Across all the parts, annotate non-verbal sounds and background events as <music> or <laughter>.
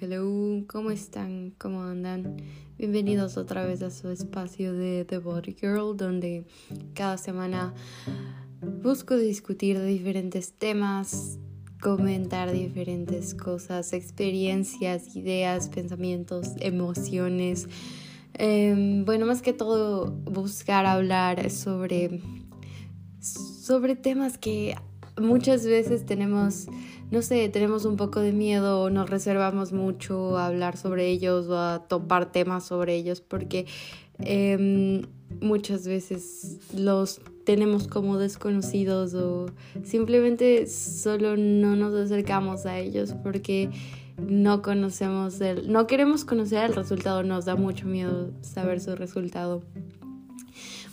Hello, ¿cómo están? ¿Cómo andan? Bienvenidos otra vez a su espacio de The Body Girl, donde cada semana busco discutir diferentes temas, comentar diferentes cosas, experiencias, ideas, pensamientos, emociones. Em, bueno, más que todo buscar hablar sobre, sobre temas que muchas veces tenemos, no sé, tenemos un poco de miedo o nos reservamos mucho a hablar sobre ellos o a topar temas sobre ellos porque em, muchas veces los tenemos como desconocidos o simplemente solo no nos acercamos a ellos porque no conocemos el, no queremos conocer el resultado, nos da mucho miedo saber su resultado.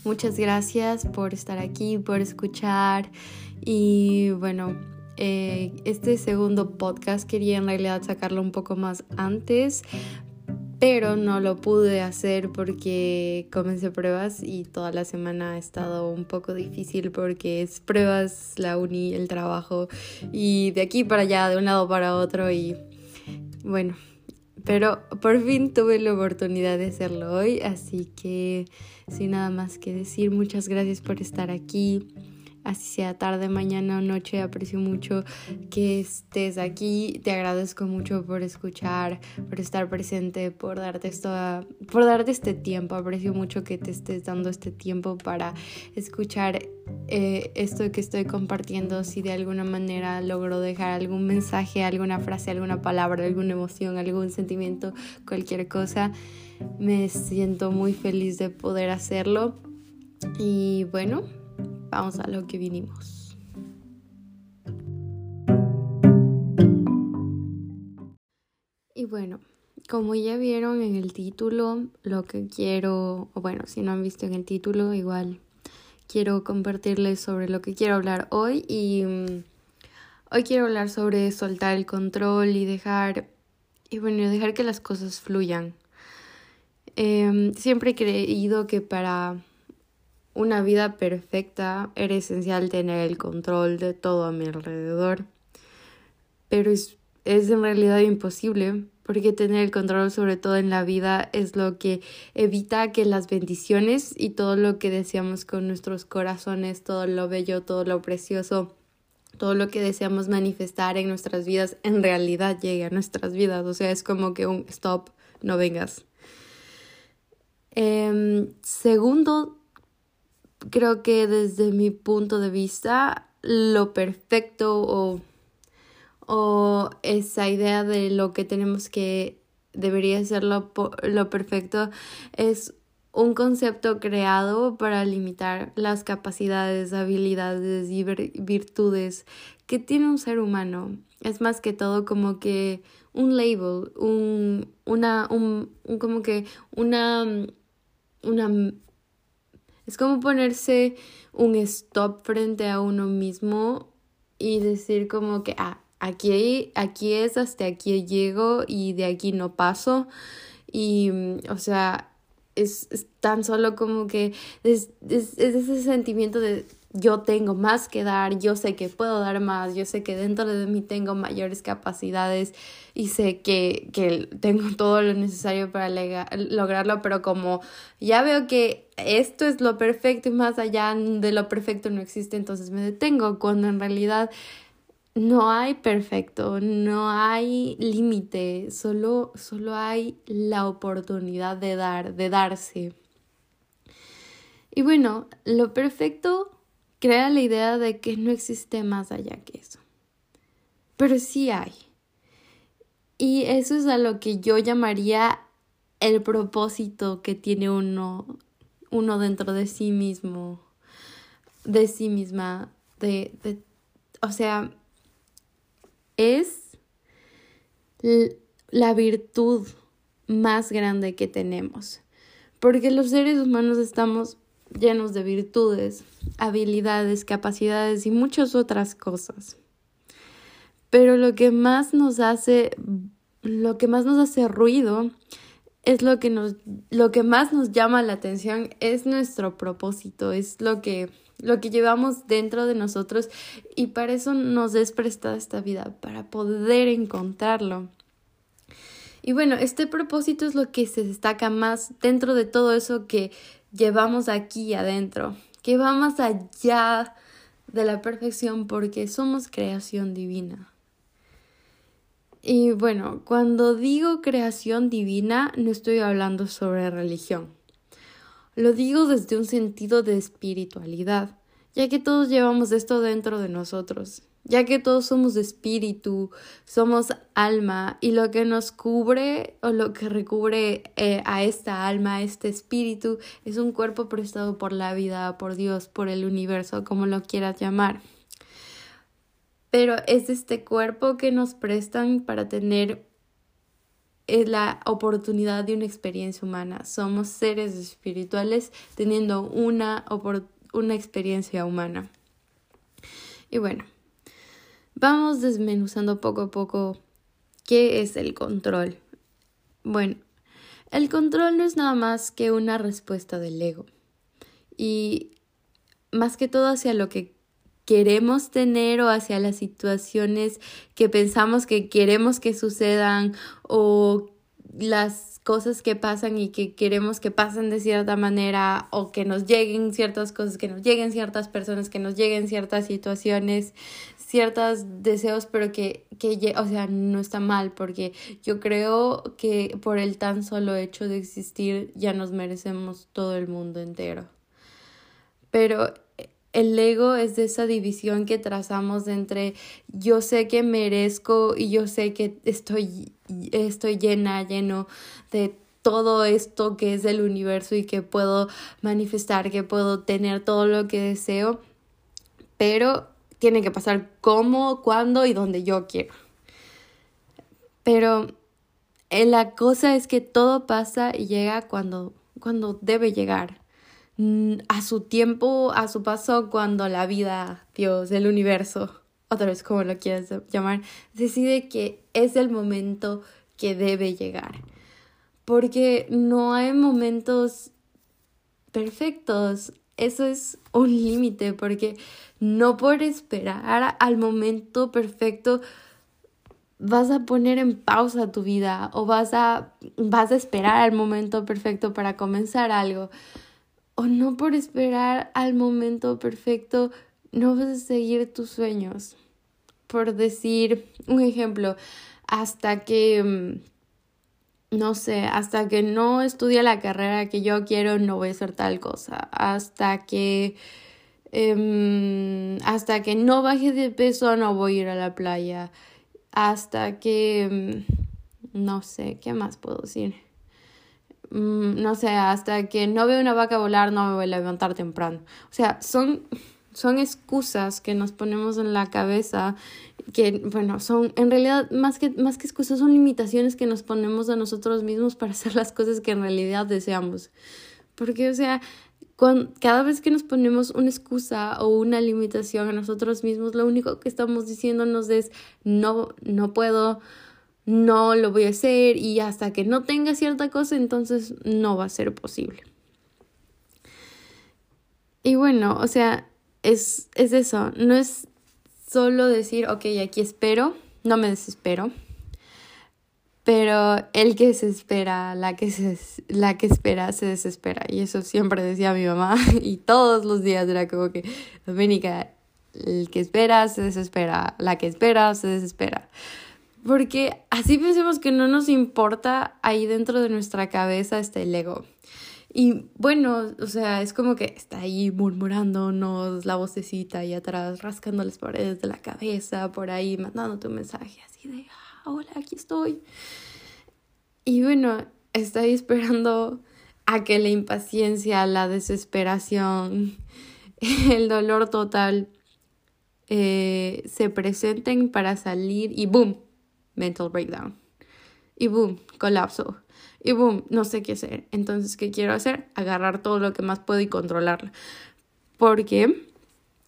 Muchas gracias por estar aquí, por escuchar y bueno, eh, este segundo podcast quería en realidad sacarlo un poco más antes, pero no lo pude hacer porque comencé pruebas y toda la semana ha estado un poco difícil porque es pruebas, la uni, el trabajo y de aquí para allá, de un lado para otro y bueno, pero por fin tuve la oportunidad de hacerlo hoy, así que sin nada más que decir, muchas gracias por estar aquí así sea tarde, mañana o noche. Aprecio mucho que estés aquí. Te agradezco mucho por escuchar, por estar presente, por darte esto, por darte este tiempo. Aprecio mucho que te estés dando este tiempo para escuchar eh, esto que estoy compartiendo. Si de alguna manera logro dejar algún mensaje, alguna frase, alguna palabra, alguna emoción, algún sentimiento, cualquier cosa, me siento muy feliz de poder hacerlo. Y bueno, vamos a lo que vinimos. Y bueno, como ya vieron en el título, lo que quiero, bueno, si no han visto en el título, igual quiero compartirles sobre lo que quiero hablar hoy y mm, hoy quiero hablar sobre soltar el control y dejar y bueno, dejar que las cosas fluyan. Em, siempre he creído que para una vida perfecta era esencial tener el control de todo a mi alrededor. Pero es, es en realidad imposible, porque tener el control sobre todo en la vida es lo que evita que las bendiciones y todo lo que deseamos con nuestros corazones, todo lo bello, todo lo precioso, todo lo que deseamos manifestar en nuestras vidas en realidad llegue a nuestras vidas. O sea, es como que un stop, no vengas. Eh, segundo, creo que desde mi punto de vista, lo perfecto o, o esa idea de lo que tenemos que debería ser lo, lo perfecto es un concepto creado para limitar las capacidades, habilidades y virtudes que tiene un ser humano. Es más que todo como que un label, un, una, un, un como que una, una es como ponerse un stop frente a uno mismo y decir como que, ah, aquí, aquí es, hasta aquí llego y de aquí no paso. Y, mm, o sea, es, tan solo como que es, es, es ese sentimiento de yo tengo más que dar, yo sé que puedo dar más, yo sé que dentro de mí tengo mayores capacidades y sé que, que tengo <laughs> todo lo necesario para lograrlo, pero como ya veo que esto es lo perfecto y más allá de lo perfecto no existe, entonces me detengo cuando en realidad no hay perfecto, no hay límite, solo, solo hay la oportunidad de dar, de darse. Y bueno, lo perfecto crea la idea de que no existe más allá que eso. Pero sí hay. Y eso es a lo que yo llamaría el propósito que tiene uno, uno dentro de sí mismo, de sí misma, de, de o sea, es la virtud más grande que tenemos. Porque los seres humanos estamos llenos de virtudes, habilidades, capacidades y muchas otras cosas. Pero lo que más nos hace, lo que más nos hace ruido es lo que nos, lo que más nos llama la atención es nuestro propósito, es lo que, lo que llevamos dentro de nosotros y para eso nos es prestada esta vida, para poder encontrarlo. Y bueno, este propósito es lo que se destaca más dentro de todo eso que llevamos aquí adentro, que va más allá de la perfección porque somos creación divina. Y bueno, cuando digo creación divina no estoy hablando sobre religión. Lo digo desde un sentido de espiritualidad, ya que todos llevamos esto dentro de nosotros ya que todos somos espíritu, somos alma y lo que nos cubre o lo que recubre eh, a esta alma, a este espíritu, es un cuerpo prestado por la vida, por Dios, por el universo, como lo quieras llamar. Pero es este cuerpo que nos prestan para tener es la oportunidad de una experiencia humana. Somos seres espirituales teniendo una, una experiencia humana. Y bueno, Vamos desmenuzando poco a poco qué es el control. Bueno, el control no es nada más que una respuesta del ego. Y más que todo hacia lo que queremos tener o hacia las situaciones que pensamos que queremos que sucedan o las cosas que pasan y que queremos que pasen de cierta manera o que nos lleguen ciertas cosas, que nos lleguen ciertas personas, que nos lleguen ciertas situaciones ciertos deseos, pero que, que, o sea, no está mal, porque yo creo que por el tan solo hecho de existir ya nos merecemos todo el mundo entero. Pero el ego es de esa división que trazamos entre yo sé que merezco y yo sé que estoy, estoy llena, lleno de todo esto que es el universo y que puedo manifestar, que puedo tener todo lo que deseo, pero tiene que pasar cómo, cuándo y donde yo quiero. Pero eh, la cosa es que todo pasa y llega cuando, cuando debe llegar. Mm, a su tiempo, a su paso, cuando la vida, Dios, el universo, otra vez como lo quieras llamar, decide que es el momento que debe llegar. Porque no hay momentos perfectos. Eso es un límite porque no por esperar al momento perfecto vas a poner en pausa tu vida o vas a, vas a esperar al momento perfecto para comenzar algo. O no por esperar al momento perfecto no vas a seguir tus sueños. Por decir un ejemplo, hasta que mm, no sé, hasta que no estudie la carrera que yo quiero, no voy a hacer tal cosa. Hasta que, em, hasta que no baje de peso, no voy a ir a la playa. Hasta que, em, no sé, ¿qué más puedo decir? Mm, no sé, hasta que no veo una vaca volar, no me voy a levantar temprano. O sea, son son excusas que nos ponemos en la cabeza que, bueno, son en realidad más que, más que excusas, son limitaciones que nos ponemos a nosotros mismos para hacer las cosas que en realidad deseamos. Porque, o sea, cada vez que nos ponemos una excusa o una limitación a nosotros mismos, lo único que estamos diciéndonos es no, no puedo, no lo voy a hacer y hasta que no tenga cierta cosa, entonces no va a ser posible. Y bueno, o sea, es, es eso, no es solo decir, ok, aquí espero, no me desespero, pero el que se espera, la que, se, la que espera, se desespera. Y eso siempre decía mi mamá <laughs> y todos los días era como que, Doménica, el que espera se desespera, la que espera se desespera. Porque así pensemos que no nos importa ahí dentro de nuestra cabeza está el ego. Y bueno, o sea, es como que está ahí murmurándonos la vocecita ahí atrás, rascando las paredes de la cabeza, por ahí mandándote un mensaje así de, ah, hola, aquí estoy. Y bueno, está ahí esperando a que la impaciencia, la desesperación, <laughs> el dolor total eh, se presenten para salir y boom, mental breakdown. Y boom, colapso y boom, no sé qué hacer. Entonces, ¿qué quiero hacer? Agarrar todo lo que más puedo y controlarlo. Porque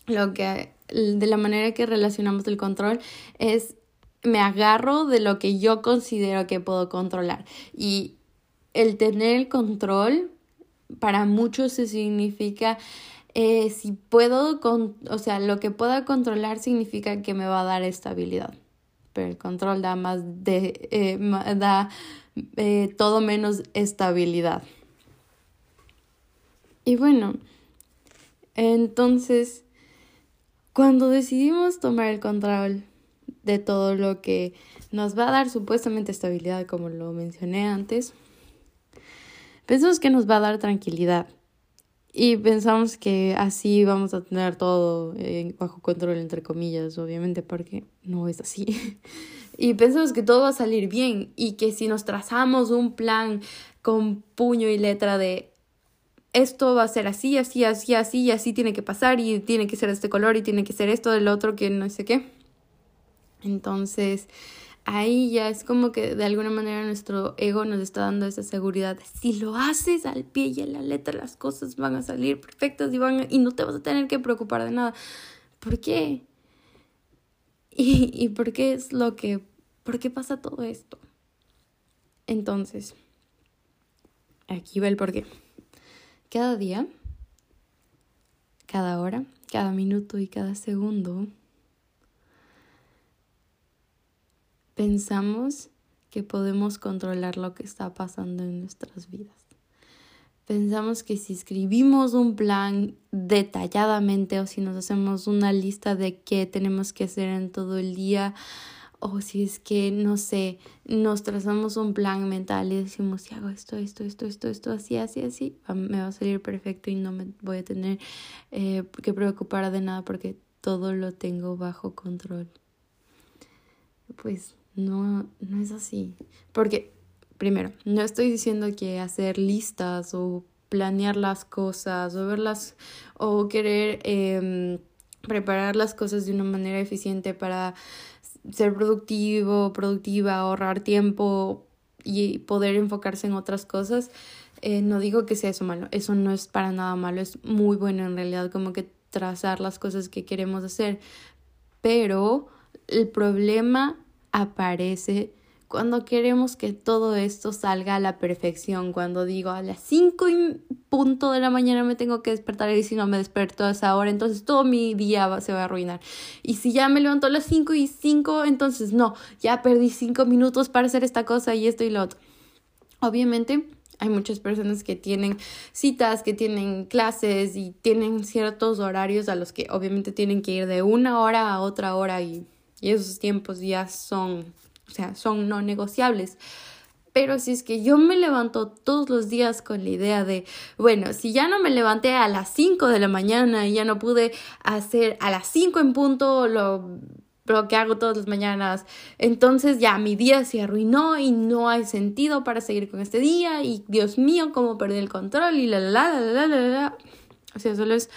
lo que, de la manera que relacionamos el control es me agarro de lo que yo considero que puedo controlar. Y el tener el control para muchos se significa eh, si puedo, con, o sea, lo que pueda controlar significa que me va a dar estabilidad. Pero el control da más de, eh, da eh, todo menos estabilidad. Y bueno, entonces, cuando decidimos tomar el control de todo lo que nos va a dar supuestamente estabilidad, como lo mencioné antes, pensamos que nos va a dar tranquilidad. Y pensamos que así vamos a tener todo eh, bajo control, entre comillas, obviamente, porque no es así. <laughs> y pensamos que todo va a salir bien y que si nos trazamos un plan con puño y letra de esto va a ser así, así, así, así, y así tiene que pasar, y tiene que ser este color, y tiene que ser esto, del otro, que no sé qué. Entonces, ahí ya es como que de alguna manera nuestro ego nos está dando esa seguridad. Si lo haces al pie y a la letra, las cosas van a salir perfectas y, van y no te vas a tener que preocupar de nada. ¿Por qué? <laughs> ¿Y, y por qué es lo que... ¿Por qué pasa todo esto? Entonces, aquí va el porqué. Cada día, cada hora, cada minuto y cada segundo pensamos que podemos controlar lo que está pasando en nuestras vidas. Pensamos que si escribimos un plan detalladamente o si nos hacemos una lista de qué tenemos que hacer en todo el día, o si es que, no sé, nos trazamos un plan mental y decimos, si hago esto, esto, esto, esto, esto, así, así, así, me va a salir perfecto y no me voy a tener eh, que preocupar de nada porque todo lo tengo bajo control. Pues no, no es así. Porque, primero, no estoy diciendo que hacer listas o planear las cosas o verlas o querer em, preparar las cosas de una manera eficiente para ser productivo, productiva, ahorrar tiempo y poder enfocarse en otras cosas. Eh, no digo que sea eso malo, eso no es para nada malo, es muy bueno en realidad como que trazar las cosas que queremos hacer, pero el problema aparece cuando queremos que todo esto salga a la perfección, cuando digo a las 5 y punto de la mañana me tengo que despertar y si no me desperto a esa hora, entonces todo mi día se va a arruinar. Y si ya me levanto a las 5 y 5, entonces no, ya perdí 5 minutos para hacer esta cosa y esto y lo otro. Obviamente hay muchas personas que tienen citas, que tienen clases y tienen ciertos horarios a los que obviamente tienen que ir de una hora a otra hora y y esos tiempos ya son, o sea, son no negociables. Pero si es que yo me levanto todos los días con la idea de, bueno, si ya no me levanté a las 5 de la mañana y ya no pude hacer a las 5 en punto lo, lo que hago todas las mañanas, entonces ya mi día se arruinó y no hay sentido para seguir con este día y Dios mío, cómo perdí el control y la la la la la la. la. O sea, solo es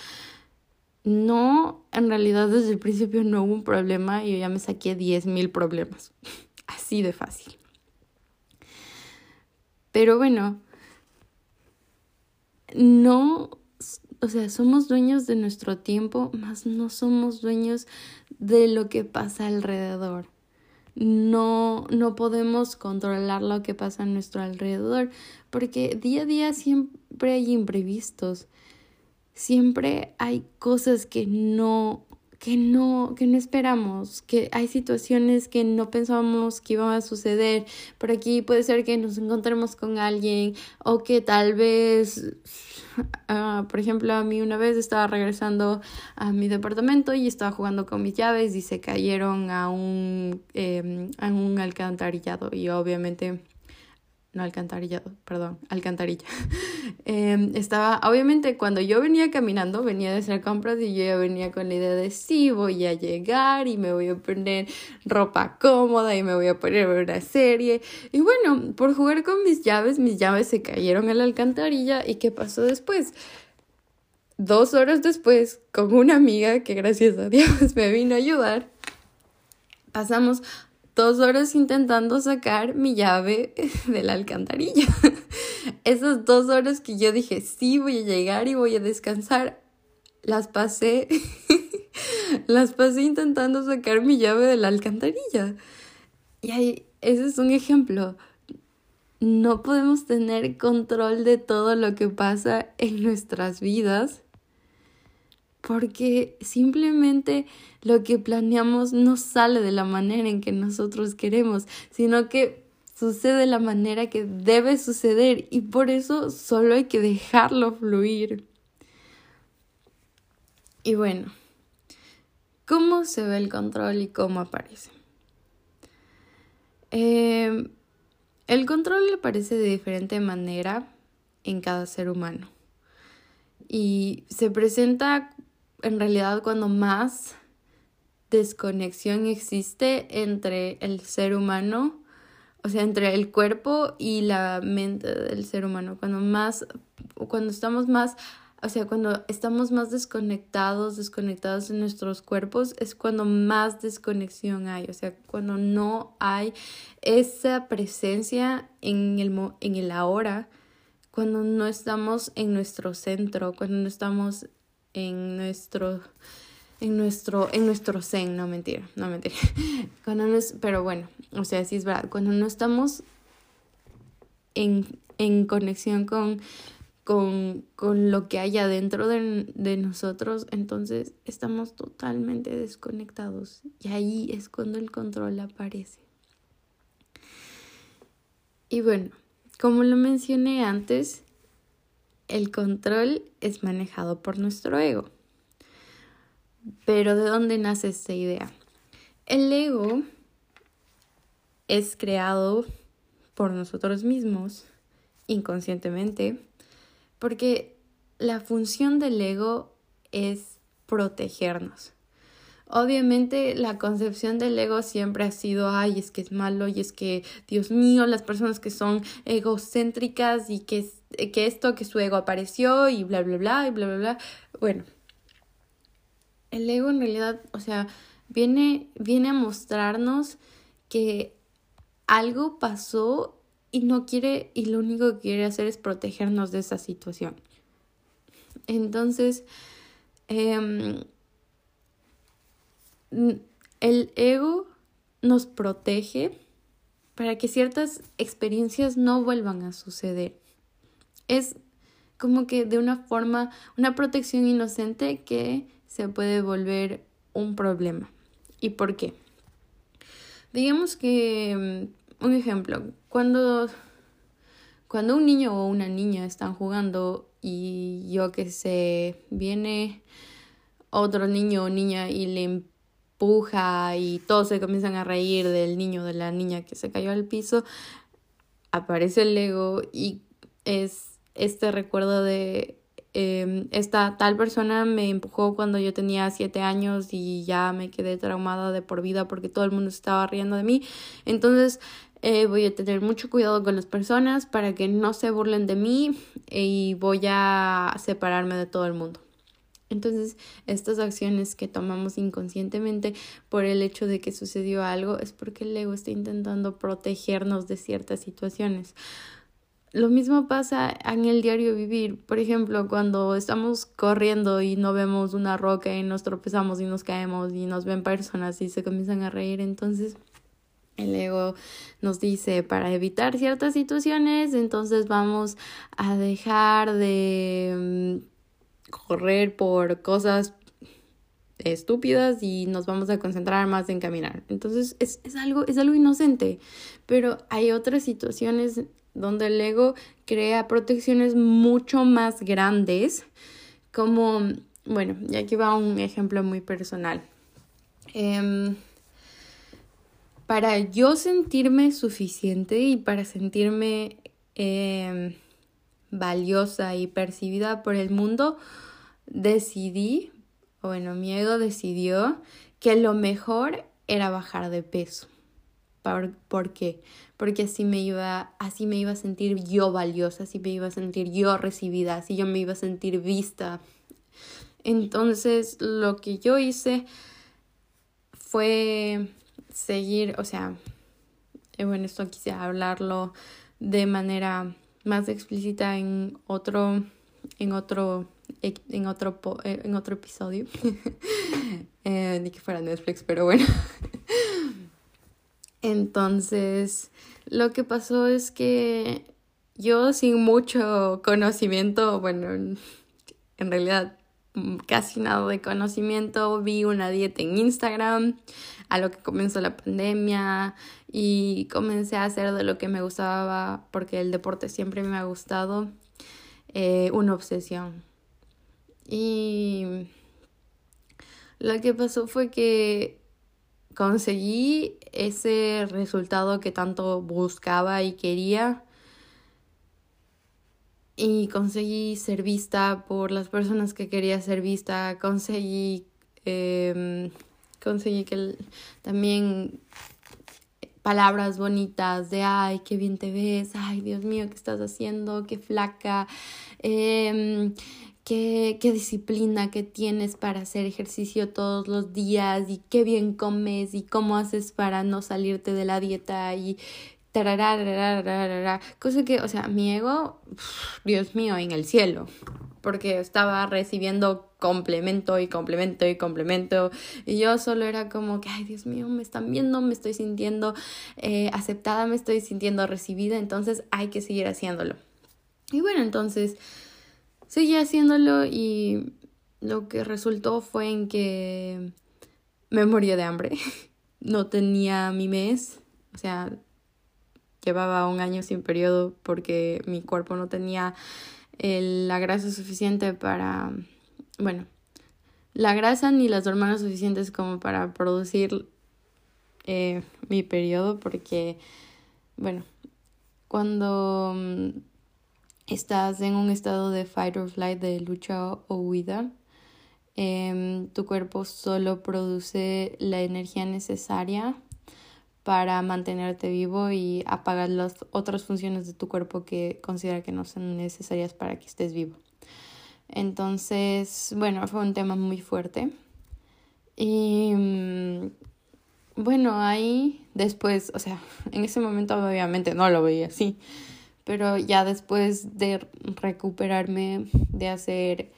no, en realidad desde el principio no hubo un problema y yo ya me saqué 10.000 problemas. <laughs> Así de fácil. Pero bueno, no, o sea, somos dueños de nuestro tiempo, más no somos dueños de lo que pasa alrededor. No, no podemos controlar lo que pasa a nuestro alrededor, porque día a día siempre hay imprevistos siempre hay cosas que no que no que no esperamos, que hay situaciones que no pensábamos que iban a suceder. Por aquí puede ser que nos encontremos con alguien o que tal vez uh, <laughs> por ejemplo, a mí una vez estaba regresando a mi departamento y estaba jugando con mis llaves y se cayeron a un, eh, a un alcantarillado y obviamente no alcantarillado, perdón, alcantarilla. <laughs> Em, estaba, obviamente, cuando yo venía caminando, venía de hacer compras y yo ya venía con la idea de sí, voy a llegar y me voy a poner ropa cómoda y me voy a poner una serie. Y bueno, por jugar con mis llaves, mis llaves se cayeron en la alcantarilla. ¿Y qué pasó después? Dos horas después, con una amiga que gracias a Dios <laughs> me vino a ayudar, pasamos dos horas intentando sacar mi llave <laughs> de la alcantarilla. <laughs> Esas dos horas que yo dije, sí, voy a llegar y voy a descansar, las pasé, <laughs> las pasé intentando sacar mi llave de la alcantarilla. Y ahí, ese es un ejemplo. No podemos tener control de todo lo que pasa en nuestras vidas porque simplemente lo que planeamos no sale de la manera en que nosotros queremos, sino que sucede de la manera que debe suceder y por eso solo hay que dejarlo fluir. Y bueno, ¿cómo se ve el control y cómo aparece? Eh, el control aparece de diferente manera en cada ser humano y se presenta en realidad cuando más desconexión existe entre el ser humano, o sea, entre el cuerpo y la mente del ser humano, cuando más, cuando estamos más, o sea, cuando estamos más desconectados, desconectados en nuestros cuerpos, es cuando más desconexión hay, o sea, cuando no hay esa presencia en el, en el ahora, cuando no estamos en nuestro centro, cuando no estamos en nuestro en nuestro, en nuestro zen, no mentira, no mentira. <laughs> Cuando no pero bueno, o sea, sí es verdad, cuando no estamos en, en conexión con, con, con, lo que hay adentro de, de nosotros, entonces estamos totalmente desconectados. Y ahí es cuando el control aparece. Y bueno, como lo mencioné antes, el control es manejado por nuestro ego. Pero ¿de dónde nace esta idea? El ego es creado por nosotros mismos inconscientemente porque la función del ego es protegernos. Obviamente la concepción del ego siempre ha sido, ay, es que es malo y es que, Dios mío, las personas que son egocéntricas y que, que esto, que su ego apareció y bla, bla, bla, y bla, bla, bla. Bueno, el ego en realidad, o sea, viene, viene a mostrarnos que algo pasó y no quiere, y lo único que quiere hacer es protegernos de esa situación. Entonces, em, el ego nos protege para que ciertas experiencias no vuelvan a suceder. Es como que de una forma, una protección inocente que se puede volver un problema. ¿Y por qué? Digamos que, mm, un ejemplo, cuando, cuando un niño o una niña están jugando y yo que sé, viene otro niño o niña y le empuja y todos se comienzan a reír del niño o de la niña que se cayó al piso, aparece el ego y es este recuerdo de Em, esta tal persona me empujó cuando yo tenía siete años y ya me quedé traumada de por vida porque todo el mundo estaba riendo de mí. Entonces eh, voy a tener mucho cuidado con las personas para que no se burlen de mí y voy a separarme de todo el mundo. Entonces, estas acciones que tomamos inconscientemente por el hecho de que sucedió algo es porque el ego está intentando protegernos de ciertas situaciones. Lo mismo pasa en el diario vivir. Por ejemplo, cuando estamos corriendo y no vemos una roca y nos tropezamos y nos caemos y nos ven personas y se comienzan a reír, entonces el ego nos dice para evitar ciertas situaciones, entonces vamos a dejar de mm, correr por cosas estúpidas y nos vamos a concentrar más en caminar. Entonces es, es, algo, es algo inocente, pero hay otras situaciones donde el ego crea protecciones mucho más grandes, como, bueno, y aquí va un ejemplo muy personal. Em, para yo sentirme suficiente y para sentirme em, valiosa y percibida por el mundo, decidí, bueno, mi ego decidió que lo mejor era bajar de peso. ¿Por, qué? Porque así me, iba, así me iba a sentir yo valiosa, así me iba a sentir yo recibida, así yo me iba a sentir vista. Entonces lo que yo hice fue seguir, o sea, eh, bueno, esto quise hablarlo de manera más explícita en otro, en otro, en otro, eh, en otro episodio. <laughs> eh, ni que fuera Netflix, pero bueno. Entonces, lo que pasó es que yo sin mucho conocimiento, bueno, en realidad mm, casi nada de conocimiento, vi una dieta en Instagram, a lo que comenzó la pandemia y comencé a hacer de lo que me gustaba, porque el deporte siempre me ha gustado, eh, una obsesión. Y lo que pasó fue que conseguí ese resultado que tanto buscaba y quería. Y conseguí ser vista por las personas que quería ser vista, conseguí, eh, conseguí que también palabras bonitas de, ay, qué bien te ves, ay, Dios mío, ¿qué estás haciendo? Qué flaca, eh, qué, disciplina que tienes para hacer ejercicio todos los días y qué bien comes y cómo haces para no salirte de la dieta y cosa que, o sea, mi ego, Dios mío, en el cielo, porque estaba recibiendo complemento y complemento y complemento y yo solo era como que, ay, Dios mío, me están viendo, me estoy sintiendo eh, aceptada, me estoy sintiendo recibida, entonces hay que seguir haciéndolo. Y bueno, entonces seguí haciéndolo y lo que resultó fue en que me moría de hambre, <laughs> no tenía mi mes, o sea, llevaba un año sin periodo porque mi cuerpo no tenía la grasa suficiente para, bueno, la grasa ni las hormonas suficientes como para producir eh, mi periodo porque, bueno, cuando mm, estás en un estado de fight or flight, de lucha o huida, em, tu cuerpo solo produce la energía necesaria para mantenerte vivo y apagar las otras funciones de tu cuerpo que considera que no son necesarias para que estés vivo. Entonces, bueno, fue un tema muy fuerte. Y mm, bueno, ahí después, o sea, <laughs> en ese momento obviamente no lo veía así, pero ya después de recuperarme, de hacer,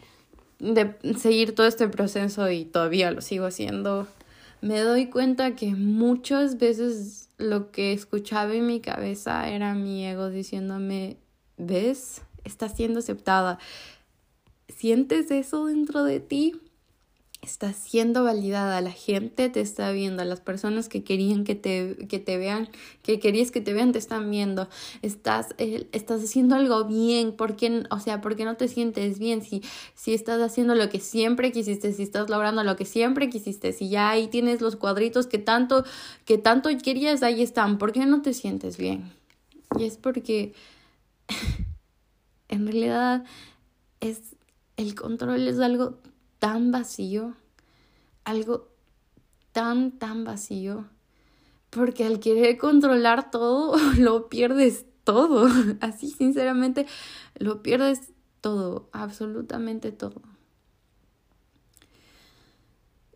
de seguir todo este proceso y todavía lo sigo haciendo, me doy cuenta que muchas veces lo que escuchaba en mi cabeza era mi ego diciéndome, ¿ves? Estás siendo aceptada. ¿Sientes eso dentro de ti? Estás siendo validada, la gente te está viendo, las personas que querían que te, que te vean, que querías que te vean, te están viendo, estás, eh, estás haciendo algo bien, ¿por qué, o sea, ¿por qué no te sientes bien si, si estás haciendo lo que siempre quisiste, si estás logrando lo que siempre quisiste, si ya ahí tienes los cuadritos que tanto, que tanto querías, ahí están, ¿por qué no te sientes bien? Y es porque <laughs> en realidad es el control es algo tan vacío, algo tan, tan vacío, porque al querer controlar todo, <laughs> lo pierdes todo, <laughs> así sinceramente, lo pierdes todo, absolutamente todo.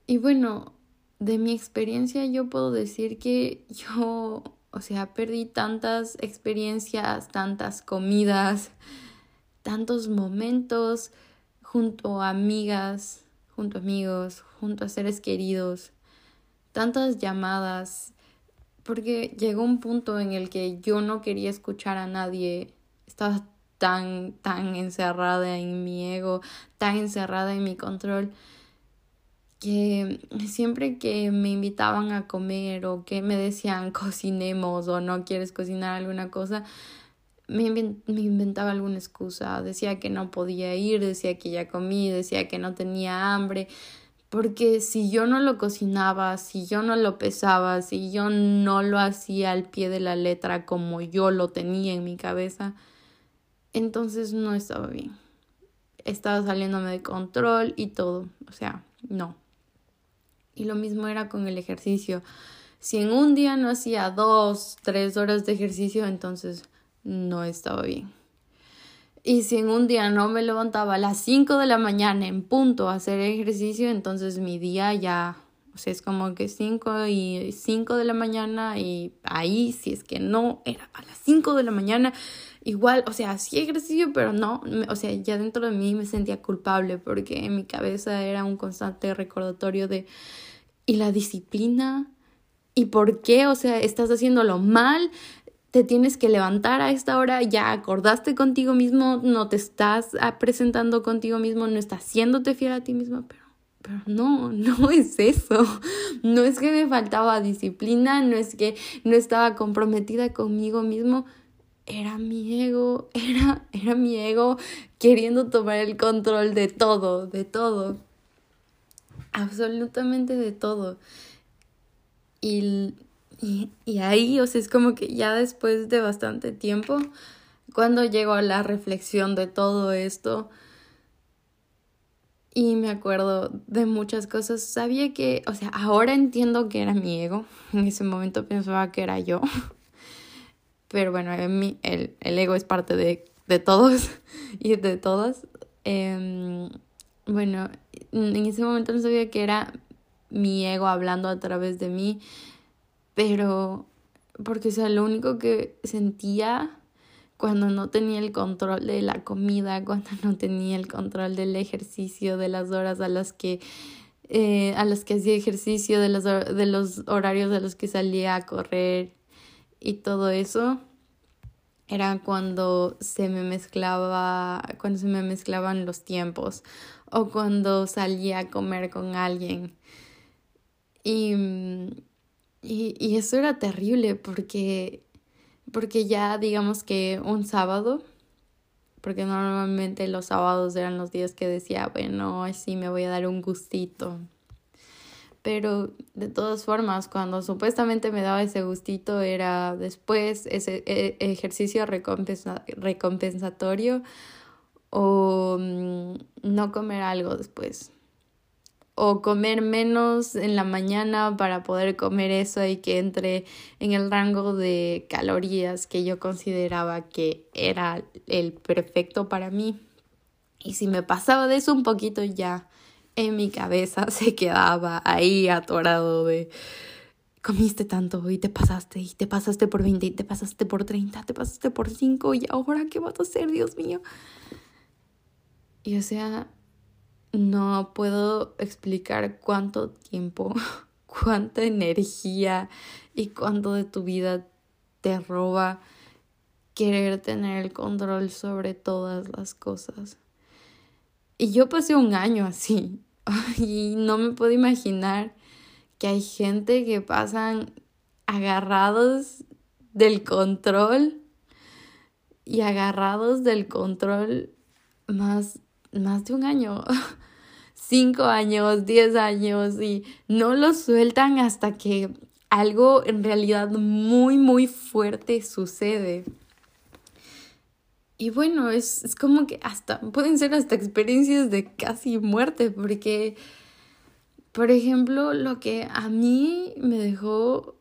Y bueno, de mi experiencia yo puedo decir que <laughs> yo, o sea, perdí tantas experiencias, tantas comidas, tantos momentos, junto a amigas, junto a amigos, junto a seres queridos, tantas llamadas, porque llegó un punto en el que yo no quería escuchar a nadie, estaba tan, tan encerrada en mi ego, tan encerrada en mi control, que siempre que me invitaban a comer o que me decían cocinemos o no quieres cocinar alguna cosa, me, inventaba alguna excusa, decía que no podía ir, decía que ya comí, decía que no tenía hambre, porque si yo no lo cocinaba, si yo no lo pesaba, si yo no lo hacía al pie de la letra como yo lo tenía en mi cabeza, entonces no estaba bien. Estaba saliéndome de control y todo, o sea, no. Y lo mismo era con el ejercicio. Si en un día no hacía dos, tres horas de ejercicio, entonces no estaba bien. Y si en un día no me levantaba a las 5 de la mañana en punto a hacer ejercicio, entonces mi día ya, o sea, es como que 5 y 5 de la mañana y ahí, si es que no era a las 5 de la mañana, igual, o sea, hacía ejercicio, pero no, o sea, ya dentro de mí me sentía culpable porque en mi cabeza era un constante recordatorio de, ¿y la disciplina? ¿Y por qué? O sea, estás haciéndolo mal, te tienes que levantar a esta hora, ya acordaste contigo mismo, no te estás presentando contigo mismo, no estás haciéndote fiel a ti mismo, pero, pero no, <laughs> no es eso. No es que me faltaba disciplina, no es que no estaba comprometida conmigo mismo, era mi ego, <laughs> era, era mi ego queriendo tomar el control de todo, de todo. Absolutamente de todo. Y, y, ahí, o sea, es como que ya después de bastante tiempo, cuando llego a la reflexión de todo esto, y me acuerdo de muchas cosas, sabía que, o sea, ahora entiendo que era mi ego, <laughs> en ese momento pensaba que era yo, <laughs> pero bueno, el, el ego es parte de, de todos <laughs> y de todas. Eh, bueno, en ese momento no sabía que era mi ego hablando a través de mí, pero porque o sea, lo único que sentía cuando no tenía el control de la comida, cuando <laughs> no tenía el control del ejercicio, de las horas a las que eh, a las que hacía ejercicio, de los, de los horarios a los que salía a correr y todo eso, era cuando se me mezclaba, cuando se me mezclaban los tiempos o cuando salía a comer con alguien. Y, y, y eso era terrible porque, porque ya digamos que un sábado, porque normalmente los sábados eran los días que decía, bueno, así me voy a dar un gustito. Pero de todas formas, cuando supuestamente me daba ese gustito era después ese e, ejercicio recompensatorio o mm, no comer algo después o comer menos en la mañana para poder comer eso y que entre en el rango de calorías que yo consideraba que era el perfecto para mí. Y si me pasaba de eso un poquito ya en mi cabeza <laughs> se quedaba ahí atorado de comiste tanto y te pasaste y te pasaste por 20 y te pasaste por 30, te pasaste por 5 y ahora qué vas a hacer, Dios mío. Y o sea, no puedo explicar cuánto tiempo, <laughs> cuánta energía y cuánto de tu vida te roba querer tener el control sobre todas las cosas. Y yo pasé un año así <laughs> y no me puedo imaginar que hay gente que pasan agarrados del control y agarrados del control más, más de un año. <laughs> cinco años, diez años y no lo sueltan hasta que algo en realidad muy, muy fuerte sucede. Y bueno, es, es como que hasta, pueden ser hasta experiencias de casi muerte, porque, por ejemplo, lo que a mí me dejó,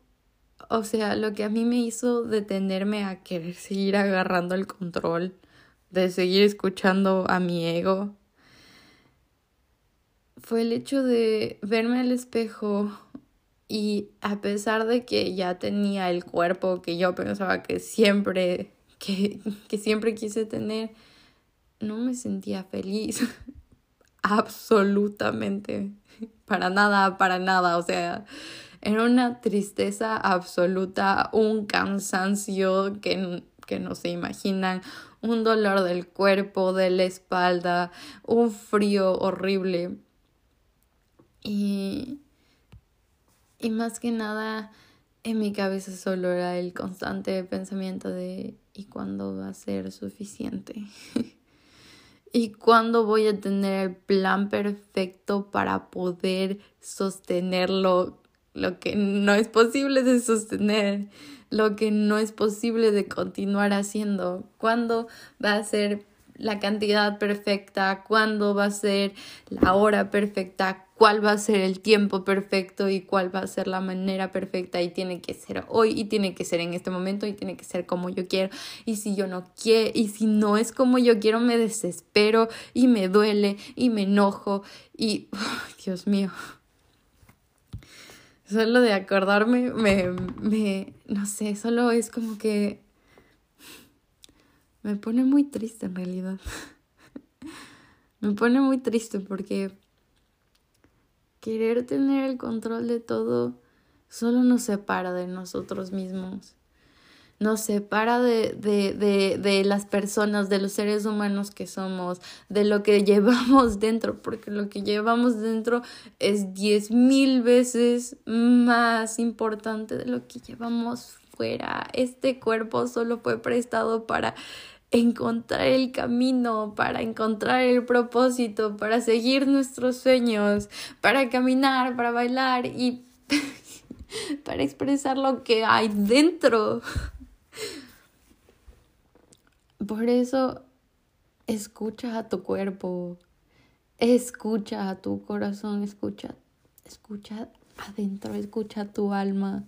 o sea, lo que a mí me hizo detenerme a querer seguir agarrando el control, de seguir escuchando a mi ego, fue el hecho de verme al espejo y a pesar de que ya tenía el cuerpo que yo pensaba que siempre, que, que siempre quise tener, no me sentía feliz. <laughs> Absolutamente. Para nada, para nada. O sea, era una tristeza absoluta, un cansancio que, que no se imaginan, un dolor del cuerpo, de la espalda, un frío horrible. Y, y más que nada en mi cabeza solo era el constante pensamiento de ¿y cuándo va a ser suficiente? <laughs> ¿Y cuándo voy a tener el plan perfecto para poder sostenerlo? Lo que no es posible de sostener, lo que no es posible de continuar haciendo. ¿Cuándo va a ser la cantidad perfecta? ¿Cuándo va a ser la hora perfecta? Cuál va a ser el tiempo perfecto y cuál va a ser la manera perfecta y tiene que ser hoy y tiene que ser en este momento y tiene que ser como yo quiero. Y si yo no quiero y si no es como yo quiero me desespero y me duele y me enojo y Dios mío. Solo de acordarme me, me no sé solo es como que me pone muy triste en realidad. <laughs> Me pone muy triste porque Querer tener el control de todo solo nos separa de nosotros mismos. nos separa de, de, de, de, las personas, de los seres humanos que somos, de lo que <laughs> llevamos dentro, porque lo que llevamos dentro es diez mil veces más importante de lo que llevamos fuera. Este cuerpo solo fue prestado para encontrar el camino, para encontrar el propósito, para seguir nuestros sueños, para caminar, para bailar y <laughs> para expresar lo que hay dentro. Por eso, escucha a tu cuerpo, escucha a tu corazón, escucha, escucha adentro, escucha a tu alma.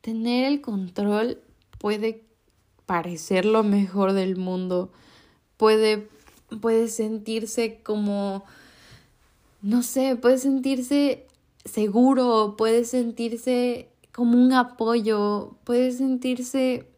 Tener el control puede parecer lo mejor del mundo, puede, puede sentirse como, no sé, puede sentirse seguro, puede sentirse como un apoyo, puede sentirse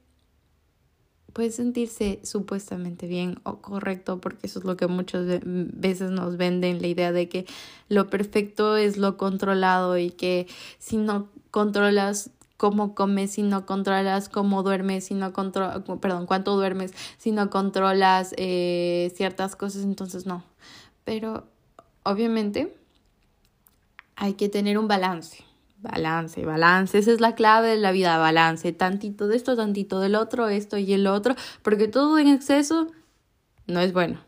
puede sentirse supuestamente bien o correcto, porque eso es lo que muchas veces nos venden, la idea de que lo perfecto es lo controlado y que si no controlas cómo comes, si no controlas cómo duermes, si no controlas, perdón, cuánto duermes, si no controlas eh, ciertas cosas, entonces no. Pero obviamente hay que tener un balance Balance, balance, esa es la clave de la vida, balance, tantito de esto, tantito del otro, esto y el otro, porque todo en exceso no es bueno.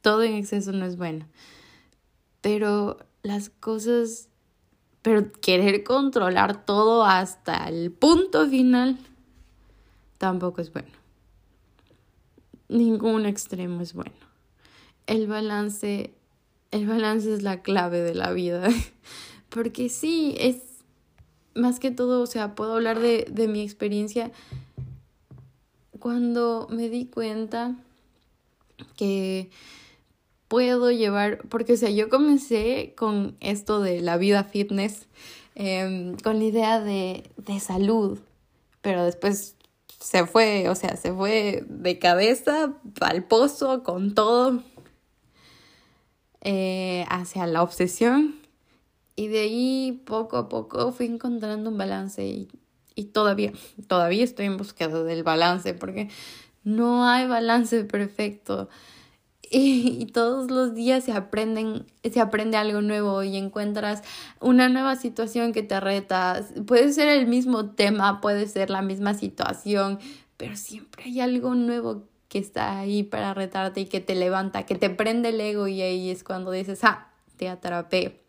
Todo en exceso no es bueno. Pero las cosas, pero querer controlar todo hasta el punto final tampoco es bueno. Ningún extremo es bueno. El balance, el balance es la clave de la vida. <laughs> Porque sí, es más que todo, o sea, puedo hablar de, de mi experiencia cuando me di cuenta que puedo llevar, porque o sea, yo comencé con esto de la vida fitness, em, con la idea de, de salud, pero después se fue, o sea, se fue de cabeza al pozo con todo eh, hacia la obsesión y de ahí poco a poco fui encontrando un balance y, y todavía, todavía estoy en búsqueda del balance porque no hay balance perfecto. Y, todos los días se aprenden, se aprende algo nuevo y encuentras una nueva situación que te retas. Puede ser el mismo tema, puede ser la misma situación, pero siempre hay algo nuevo que está ahí para retarte y que te levanta, que te prende el ego y ahí es cuando dices, ah, te atrapé.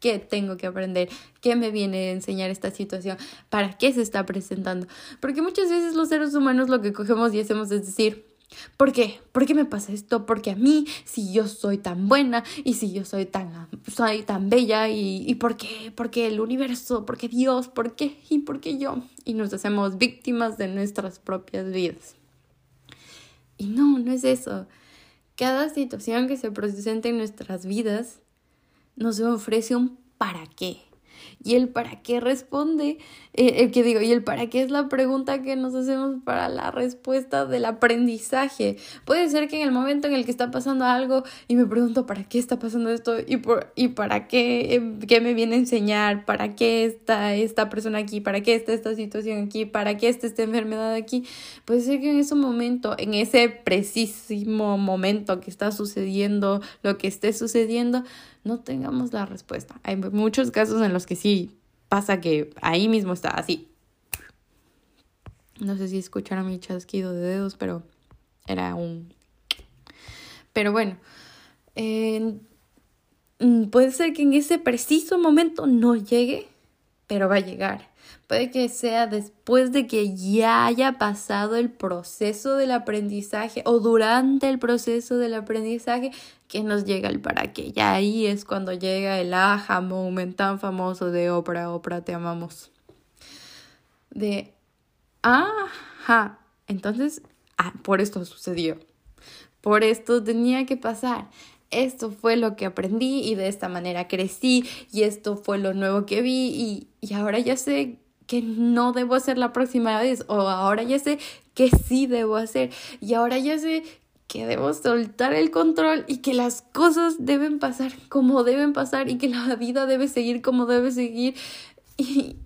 ¿Qué tengo que aprender? ¿Qué me viene a enseñar esta situación? ¿Para qué se está presentando? Porque muchas veces los seres humanos lo que cogemos y hacemos es decir, ¿por qué? ¿Por qué me pasa esto? Porque a mí, si yo soy tan buena y si yo soy tan, soy tan bella y, y por qué? ¿Por qué el universo? ¿Por qué Dios? ¿Por qué? ¿Y por qué yo? Y nos hacemos víctimas de nuestras propias vidas. Y no, no es eso. Cada situación que se presenta en nuestras vidas nos ofrece un para qué. Y el para qué responde, el que digo, y el para qué es la pregunta que nos hacemos para la respuesta del aprendizaje. Puede ser que en el momento en el que está pasando algo y me pregunto para qué está pasando esto y, por, y para qué, em, qué me viene a enseñar, para qué está esta persona aquí, para qué está esta situación aquí, para qué está esta enfermedad aquí. Puede ser que en ese momento, en ese precisísimo momento que está sucediendo, lo que esté sucediendo, no tengamos la respuesta. Hay muchos casos en los que sí pasa que ahí mismo está así. No sé si escucharon mi chasquido de dedos, pero era un... Pero bueno, mm, puede ser que en ese preciso momento no llegue, pero va a llegar. Puede que sea después de que ya haya pasado el proceso del aprendizaje o durante el proceso del aprendizaje que nos llega el para qué. Ya ahí es cuando llega el aha moment tan famoso de Oprah, Oprah, te amamos. De, ajá, entonces, ah, por esto sucedió. Por esto tenía que pasar esto fue lo que aprendí y de esta manera crecí y esto fue lo nuevo que vi y, y ahora ya sé que no debo hacer la próxima vez o ahora ya sé que sí debo hacer y ahora ya sé que debo soltar el control y que las cosas deben pasar como deben pasar y que la vida debe seguir como debe seguir. Y,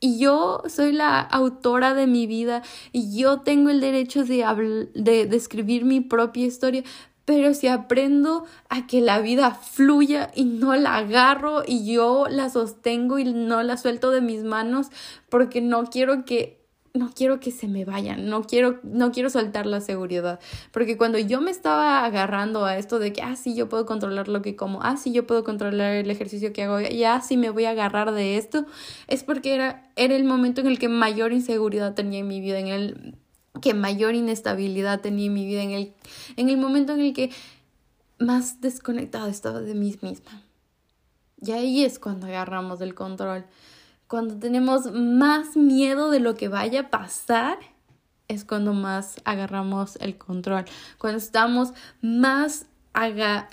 y yo soy la autora de mi vida y yo tengo el derecho de, de, de escribir mi propia historia, pero si aprendo a que la vida fluya y no la agarro y yo la sostengo y no la suelto de mis manos porque no quiero que no quiero que se me vayan, no quiero, no quiero soltar la seguridad, porque cuando yo me estaba agarrando a esto de que, ah, sí, yo puedo controlar lo que como, ah, sí, yo puedo controlar el ejercicio que hago, ya, sí, me voy a agarrar de esto, es porque era, era el momento en el que mayor inseguridad tenía en mi vida, en el que mayor inestabilidad tenía en mi vida, en el, en el momento en el que más desconectada estaba de mí misma. Y ahí es cuando agarramos el control. Cuando tenemos más miedo de lo que vaya a pasar, es cuando más agarramos el control. Cuando estamos más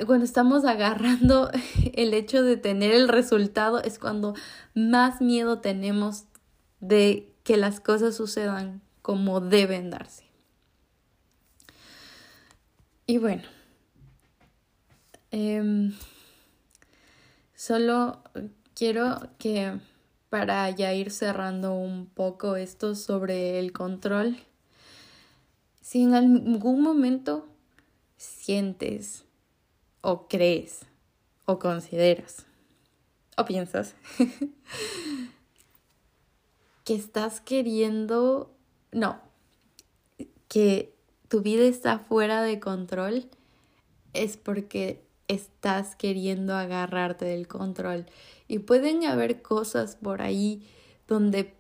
cuando estamos agarrando <laughs> el hecho de tener el resultado, es cuando más miedo tenemos de que las cosas sucedan como deben darse. Y bueno, em, solo quiero que para ya ir cerrando un poco esto sobre el control, si en algún momento sientes o crees o consideras o piensas <laughs> que estás queriendo, no, que tu vida está fuera de control, es porque estás queriendo agarrarte del control. Y pueden haber cosas por ahí donde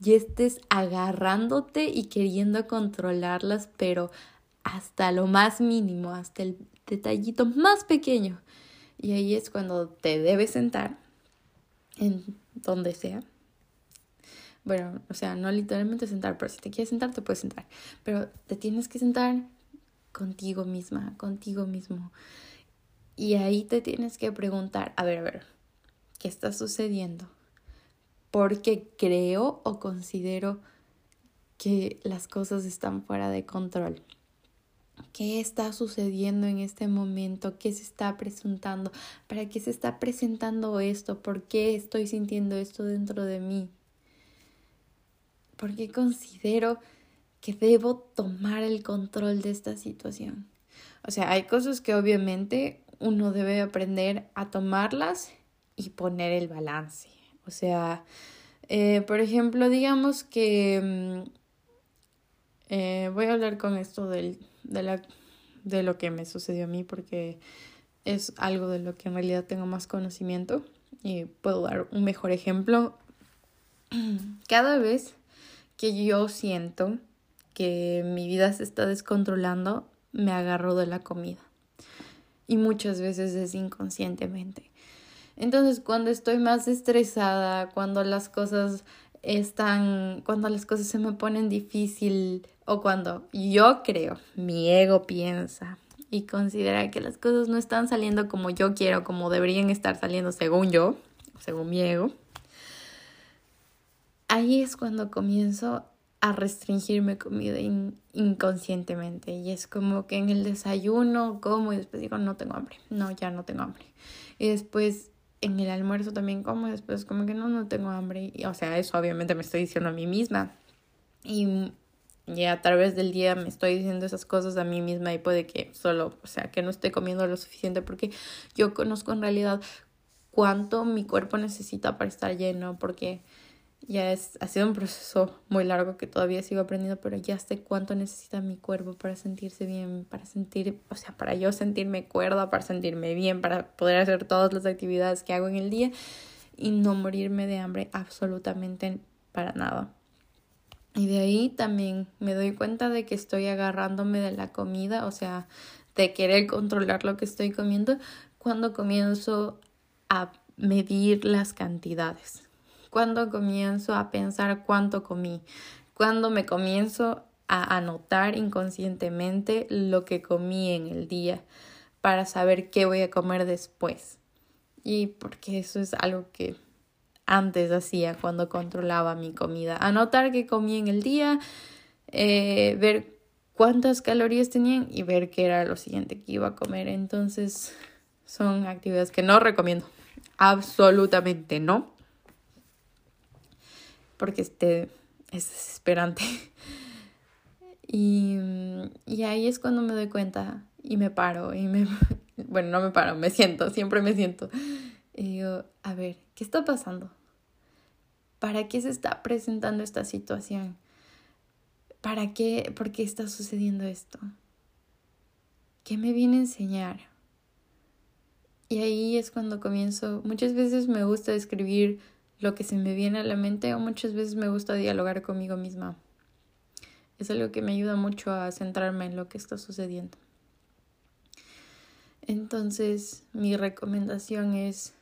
ya estés agarrándote y queriendo controlarlas, pero hasta lo más mínimo, hasta el detallito más pequeño. Y ahí es cuando te debes sentar, en donde sea. Bueno, o sea, no literalmente sentar, pero si te quieres sentar, te puedes sentar. Pero te tienes que sentar contigo misma, contigo mismo. Y ahí te tienes que preguntar, a ver, a ver, ¿qué está sucediendo? Porque creo o considero que las cosas están fuera de control. ¿Qué está sucediendo en este momento? ¿Qué se está presentando? ¿Para qué se está presentando esto? ¿Por qué estoy sintiendo esto dentro de mí? ¿Por qué considero que debo tomar el control de esta situación? O sea, hay cosas que obviamente uno debe aprender a tomarlas y poner el balance. O sea, eh, por ejemplo, digamos que mm, eh, voy a hablar con esto del, de, la, de lo que me sucedió a mí porque es algo de lo que en realidad tengo más conocimiento y puedo dar un mejor ejemplo. <clears throat> Cada vez que yo siento que mi vida se está descontrolando, me agarro de la comida y muchas veces es inconscientemente. Entonces, cuando estoy más estresada, cuando las cosas están, cuando las cosas se me ponen difícil o cuando yo creo, mi ego piensa y considera que las cosas no están saliendo como yo quiero, como deberían estar saliendo según yo, según mi ego, ahí es cuando comienzo a restringirme comida inconscientemente y es como que en el desayuno como y después digo no tengo hambre, no, ya no tengo hambre. Y después en el almuerzo también como y después como que no, no tengo hambre. Y, o sea, eso obviamente me estoy diciendo a mí misma. Y, y a través del día me estoy diciendo esas cosas a mí misma y puede que solo, o sea, que no esté comiendo lo suficiente porque yo conozco en realidad cuánto mi cuerpo necesita para estar lleno porque ya es, ha sido un proceso muy largo que todavía sigo aprendiendo, pero ya sé cuánto necesita mi cuerpo para sentirse bien, para sentir, o sea, para yo sentirme cuerda, para sentirme bien, para poder hacer todas las actividades que hago en el día y no morirme de hambre absolutamente para nada. Y de ahí también me doy cuenta de que estoy agarrándome de la comida, o sea, de querer controlar lo que estoy comiendo cuando comienzo a medir las cantidades cuando comienzo a pensar cuánto comí, cuando me comienzo a anotar inconscientemente lo que comí en el día para saber qué voy a comer después. Y porque eso es algo que antes hacía cuando controlaba mi comida. Anotar qué comí en el día, eh, ver cuántas calorías tenían y ver qué era lo siguiente que iba a comer. Entonces son actividades que no recomiendo. Absolutamente no. Porque este es desesperante. <laughs> Y, y ahí es cuando me doy cuenta y me paro y me, <laughs> bueno, no me paro, me siento, siempre me siento. Y digo, a ver, ¿qué está pasando? ¿Para qué se está presentando esta situación? ¿Para qué? ¿Por qué está sucediendo esto? ¿Qué me viene a enseñar? Y ahí es cuando comienzo, muchas veces me gusta escribir lo que se me viene a la mente o muchas veces me gusta dialogar conmigo misma. Es algo que me ayuda mucho a centrarme en lo que está sucediendo. Entonces, mi recomendación es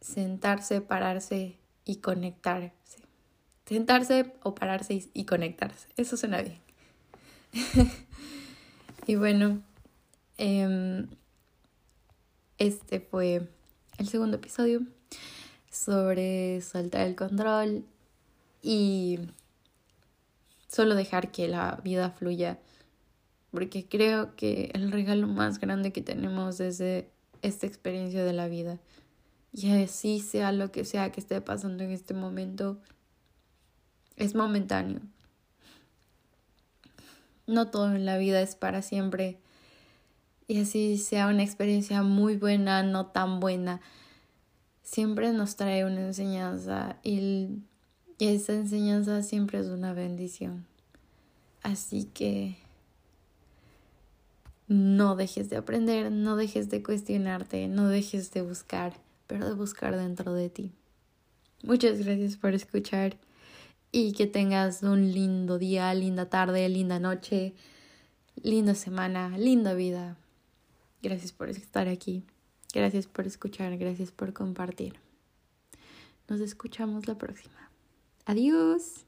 sentarse, pararse y conectarse. Sentarse o pararse y conectarse. Eso suena bien. <laughs> y bueno, em, este fue el segundo episodio sobre soltar el control y solo dejar que la vida fluya. Porque creo que el regalo más grande que tenemos desde esta experiencia de la vida, y así sea lo que sea que esté pasando en este momento, es momentáneo. No todo en la vida es para siempre. Y así sea una experiencia muy buena, no tan buena, siempre nos trae una enseñanza y esa enseñanza siempre es una bendición. Así que no dejes de aprender, no dejes de cuestionarte, no dejes de buscar, pero de buscar dentro de ti. Muchas gracias por escuchar y que tengas un lindo día, linda tarde, linda noche, linda semana, linda vida. Gracias por estar aquí. Gracias por escuchar, gracias por compartir. Nos escuchamos la próxima. Adiós.